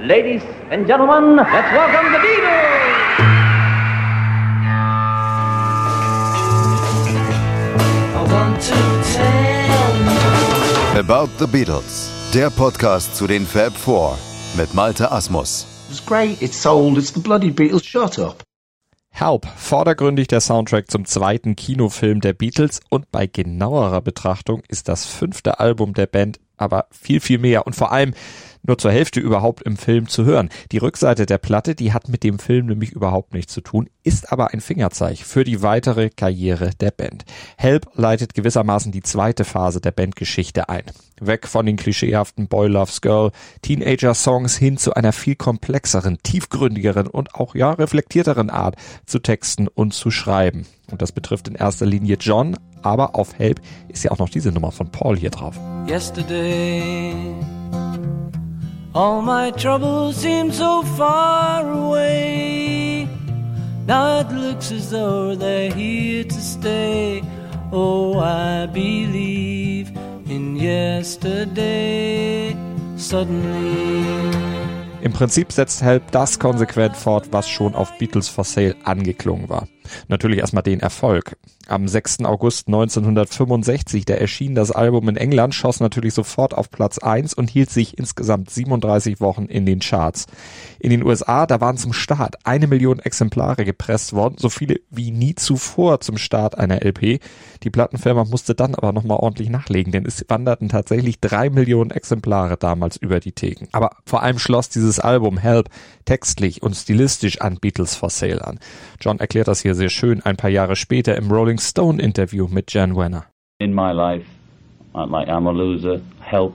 Ladies and gentlemen, let's welcome the Beatles! About the Beatles, der Podcast zu den Fab Four mit Malte Asmus. It's great, it's sold, it's the bloody Beatles, shut up. Help, vordergründig der Soundtrack zum zweiten Kinofilm der Beatles und bei genauerer Betrachtung ist das fünfte Album der Band aber viel, viel mehr und vor allem nur zur Hälfte überhaupt im Film zu hören. Die Rückseite der Platte, die hat mit dem Film nämlich überhaupt nichts zu tun, ist aber ein Fingerzeig für die weitere Karriere der Band. Help leitet gewissermaßen die zweite Phase der Bandgeschichte ein. Weg von den klischeehaften Boy Loves Girl, Teenager-Songs hin zu einer viel komplexeren, tiefgründigeren und auch ja reflektierteren Art zu texten und zu schreiben. Und das betrifft in erster Linie John, aber auf Help ist ja auch noch diese Nummer von Paul hier drauf. Yesterday All my troubles seem so far away. Now it looks as though they're here to stay. Oh, I believe in yesterday. Suddenly. Im Prinzip setzt Help das konsequent fort, was schon auf Beatles for Sale angeklungen war. Natürlich erstmal den Erfolg. Am 6. August 1965, da erschien das Album in England, schoss natürlich sofort auf Platz 1 und hielt sich insgesamt 37 Wochen in den Charts. In den USA, da waren zum Start eine Million Exemplare gepresst worden, so viele wie nie zuvor zum Start einer LP. Die Plattenfirma musste dann aber nochmal ordentlich nachlegen, denn es wanderten tatsächlich drei Millionen Exemplare damals über die Theken. Aber vor allem schloss dieses Album Help textlich und stilistisch an Beatles for Sale an. John erklärt das hier sehr schön ein paar Jahre später im Rolling Stone Interview mit Jan Wenner. In my life, like I'm a Loser, Help,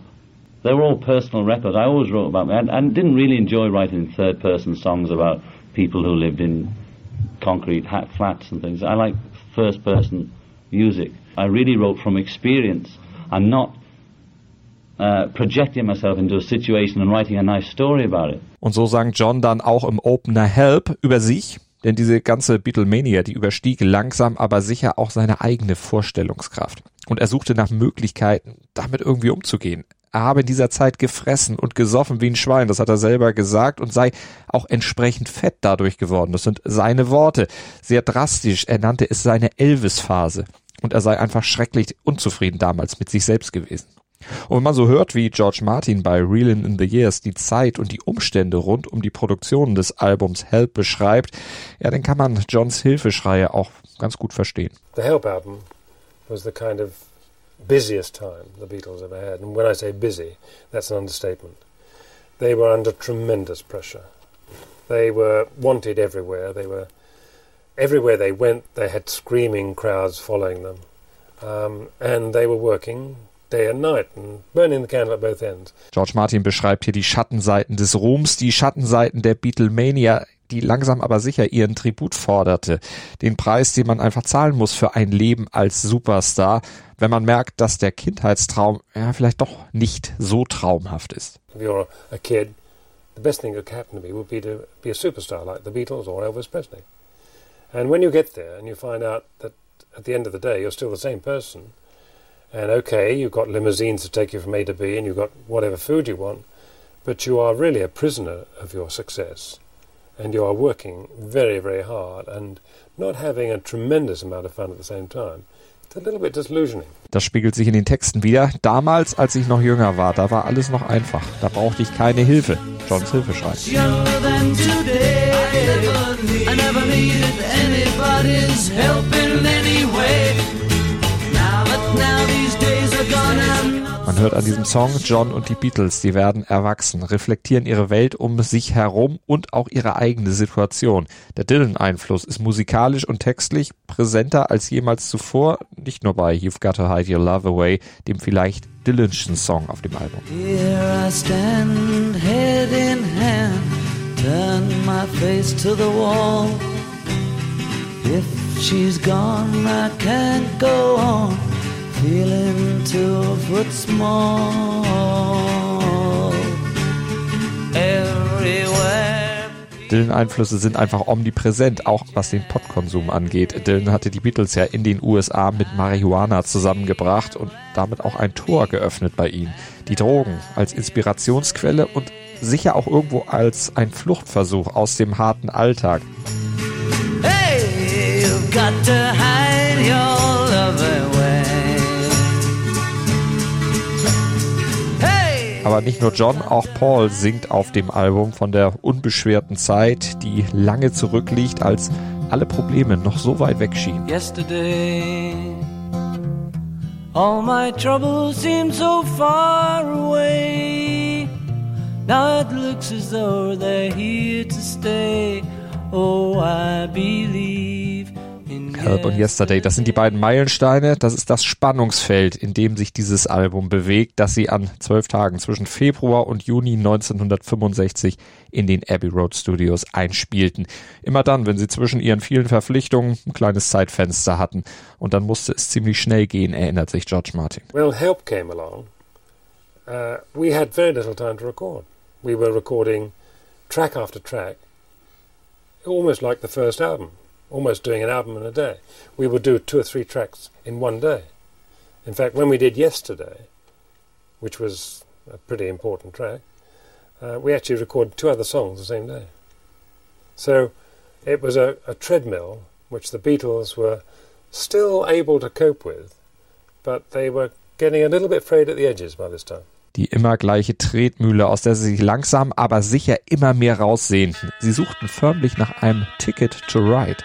they were all personal records. I always wrote about me and, and didn't really enjoy writing third person songs about people who lived in concrete flats and things. I like first person music. I really wrote from experience I'm not uh, projecting myself into a situation and writing a nice story about it. Und so sang John dann auch im Opener Help über sich, denn diese ganze Beatlemania, die überstieg langsam aber sicher auch seine eigene Vorstellungskraft. Und er suchte nach Möglichkeiten, damit irgendwie umzugehen. Er habe in dieser Zeit gefressen und gesoffen wie ein Schwein, das hat er selber gesagt, und sei auch entsprechend fett dadurch geworden. Das sind seine Worte. Sehr drastisch. Er nannte es seine Elvis-Phase. Und er sei einfach schrecklich unzufrieden damals mit sich selbst gewesen. Und wenn man so hört, wie George Martin bei Reelin' in the Years die Zeit und die Umstände rund um die Produktion des Albums Help beschreibt, ja, dann kann man Johns Hilfeschreie auch ganz gut verstehen. The Help album was the kind of busiest time the Beatles ever had. And when I say busy, that's an understatement. They were under tremendous pressure. They were wanted everywhere. They were everywhere they went. They had screaming crowds following them, um, and they were working day and night and burning the candle at both ends. George Martin beschreibt hier die Schattenseiten des Ruhms, die Schattenseiten der Beatlemania, die langsam aber sicher ihren Tribut forderte. Den Preis, den man einfach zahlen muss für ein Leben als Superstar, wenn man merkt, dass der Kindheitstraum ja vielleicht doch nicht so traumhaft ist. If you're a kid, the best thing that could happen to me would be to be a superstar like the Beatles or Elvis Presley. And when you get there and you find out that at the end of the day you're still the same person, and okay, you've got limousines to take you from A to B and you've got whatever food you want, but you are really a prisoner of your success. And you are working very, very hard and not having a tremendous amount of fun at the same time. It's a little bit disillusioning. Das spiegelt sich in den Texten wieder. Damals, als ich noch jünger war, da war alles noch einfach. Da brauchte ich keine Hilfe. Johns Hilfe schreibt. Younger than today. I never needed anybody's help Man hört an diesem Song, John und die Beatles, die werden erwachsen, reflektieren ihre Welt um sich herum und auch ihre eigene Situation. Der Dylan-Einfluss ist musikalisch und textlich präsenter als jemals zuvor, nicht nur bei You've Got to Hide Your Love Away, dem vielleicht Dylan'schen Song auf dem Album. Here I stand, head in hand, turn my face to the wall. If she's gone, I can't go on, feeling two foot small. Everywhere. Dylan-Einflüsse sind einfach omnipräsent, auch was den Popkonsum angeht. Dylan hatte die Beatles ja in den USA mit Marihuana zusammengebracht und damit auch ein Tor geöffnet bei ihnen. Die Drogen als Inspirationsquelle und sicher auch irgendwo als ein Fluchtversuch aus dem harten Alltag. Hey, you've got to hide your love Aber nicht nur John, auch Paul singt auf dem Album von der unbeschwerten Zeit, die lange zurückliegt, als alle Probleme noch so weit weg schienen. yesterday. All my troubles seem so far away. Now it looks as though they're here to stay. Oh, I believe Help und Yesterday, das sind die beiden Meilensteine, das ist das Spannungsfeld, in dem sich dieses Album bewegt, das sie an zwölf Tagen zwischen Februar und Juni 1965 in den Abbey Road Studios einspielten. Immer dann, wenn sie zwischen ihren vielen Verpflichtungen ein kleines Zeitfenster hatten. Und dann musste es ziemlich schnell gehen, erinnert sich George Martin. Well, Help came along. Uh, we had very little time to record. We were recording track after track, almost like the first album, almost doing an album in a day. We would do two or three tracks in one day. In fact, when we did Yesterday, which was a pretty important track, uh, we actually recorded two other songs the same day. So it was a, a treadmill which the Beatles were still able to cope with, but they were getting a little bit frayed at the edges by this time. Die immer gleiche Tretmühle, aus der sie sich langsam, aber sicher immer mehr raussehnten. Sie suchten förmlich nach einem Ticket to Ride.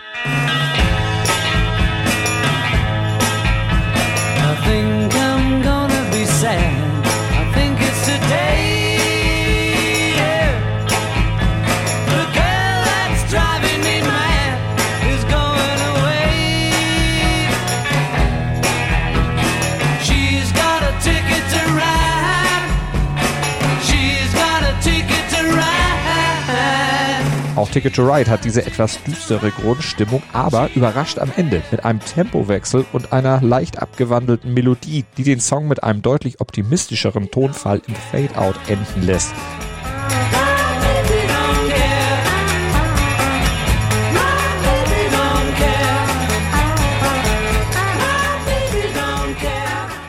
Auch Ticket to Ride hat diese etwas düstere Grundstimmung, aber überrascht am Ende mit einem Tempowechsel und einer leicht abgewandelten Melodie, die den Song mit einem deutlich optimistischeren Tonfall im Fade-Out enden lässt.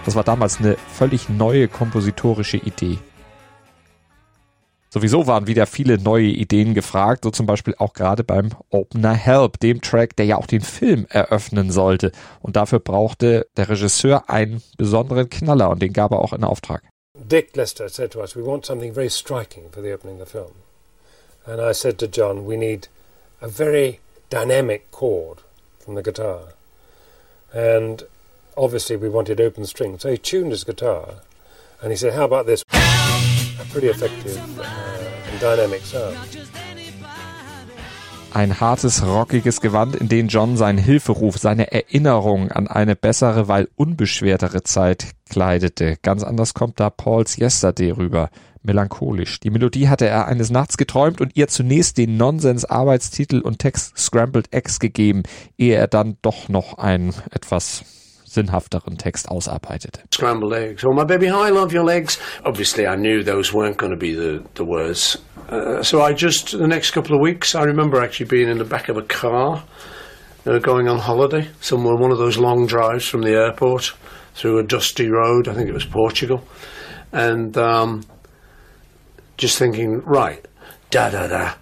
Das war damals eine völlig neue kompositorische Idee. Sowieso waren wieder viele neue Ideen gefragt, so zum Beispiel auch gerade beim Opener Help, dem Track, der ja auch den Film eröffnen sollte. Und dafür brauchte der Regisseur einen besonderen Knaller und den gab er auch in Auftrag. Dick Lester said to us, We want something very striking for the opening of the film. And I said to John, We need a very dynamic chord from the guitar. And obviously, we wanted open strings. So he tuned his guitar and he said, How about this? Pretty effective uh, and dynamic sound. Ein hartes, rockiges Gewand, in den John seinen Hilferuf, seine Erinnerung an eine bessere, weil unbeschwertere Zeit kleidete. Ganz anders kommt da Pauls Yesterday rüber. Melancholisch. Die Melodie hatte er eines Nachts geträumt und ihr zunächst den Nonsens-Arbeitstitel und Text Scrambled Eggs gegeben, ehe er dann doch noch einen etwas sinnhafteren Text ausarbeitete. scrambled eggs. Oh, my baby, I love your legs. Obviously, I knew those weren't going to be the, the words. Uh, so I just, the next couple of weeks, I remember actually being in the back of a car, uh, going on holiday, somewhere, one of those long drives from the airport through a dusty road. I think it was Portugal. And um, just thinking, right, da da da,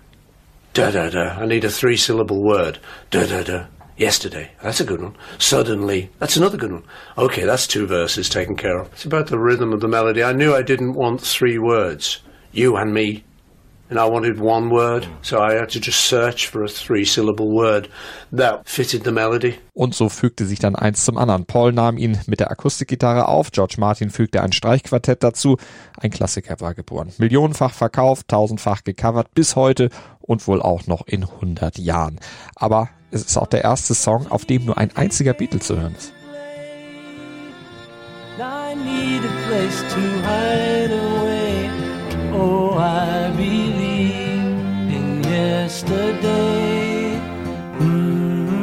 da da da. I need a three syllable word. Da da da. Yesterday. That's a good one. Suddenly. That's another good one. Okay, that's two verses taken care of. It's about the rhythm of the melody. I knew I didn't want three words. You and me. And I wanted one word. So I had to just search for a three syllable word that fitted the melody. Und so fügte sich dann eins zum anderen. Paul nahm ihn mit der Akustikgitarre auf, George Martin fügte ein Streichquartett dazu. Ein Klassiker war geboren. Millionenfach verkauft, tausendfach gecovert, bis heute und wohl auch noch in 100 Jahren. Aber es ist auch der erste Song, auf dem nur ein einziger Beatle zu hören ist. I need a place to hide away. Oh, I believe in yesterday. Mm-hmm.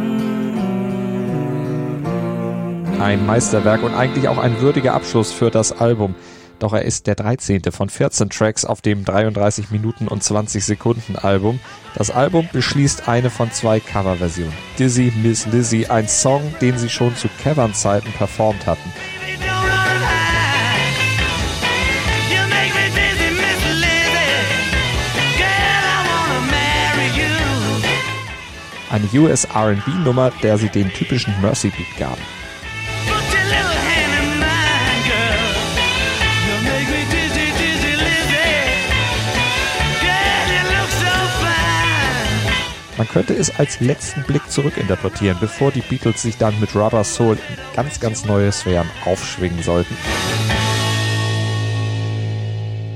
Ein Meisterwerk und eigentlich auch ein würdiger Abschluss für das Album. Doch er ist der 13. von 14 Tracks auf dem 33 Minuten und 20 Sekunden Album. Das Album beschließt eine von zwei Coverversionen. Dizzy Miss Lizzy, ein Song, den sie schon zu Cavern-Zeiten performt hatten. Eine US RB-Nummer, der sie den typischen Mercy Beat gaben. Man könnte es als letzten Blick zurückinterpretieren, bevor die Beatles sich dann mit Rubber Soul in ganz, ganz neue Sphären aufschwingen sollten.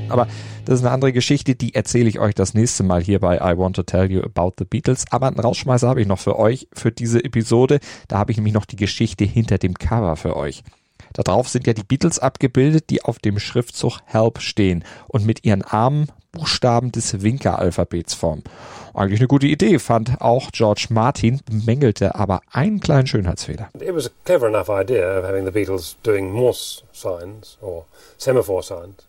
Aber das ist eine andere Geschichte, die erzähle ich euch das nächste Mal hier bei I Want to Tell You About the Beatles. Aber einen Rausschmeißer habe ich noch für euch, für diese Episode. Da habe ich nämlich noch die Geschichte hinter dem Cover für euch. Da drauf sind ja die Beatles abgebildet, die auf dem Schriftzug Help stehen und mit ihren Armen Buchstaben des Winker-Alphabets formen. Eigentlich eine gute Idee, fand auch George Martin, bemängelte aber einen kleinen Schönheitsfehler. It was a clever enough idea of having the Beatles doing Morse signs or semaphore signs.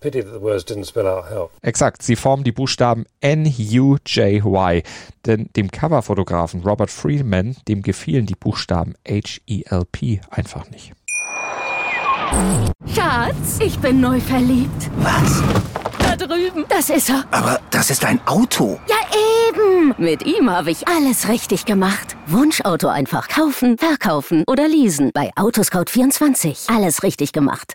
Pity that the words didn't spell out help. Exakt, sie formen die Buchstaben N-U-J-Y. Denn dem Coverfotografen Robert Freeman, dem gefielen die Buchstaben H-E-L-P einfach nicht. Schatz, ich bin neu verliebt. Was? Da drüben. Das ist er. Aber das ist ein Auto. Ja, eben. Mit ihm habe ich alles richtig gemacht. Wunschauto einfach kaufen, verkaufen oder leasen. Bei Autoscout24. Alles richtig gemacht.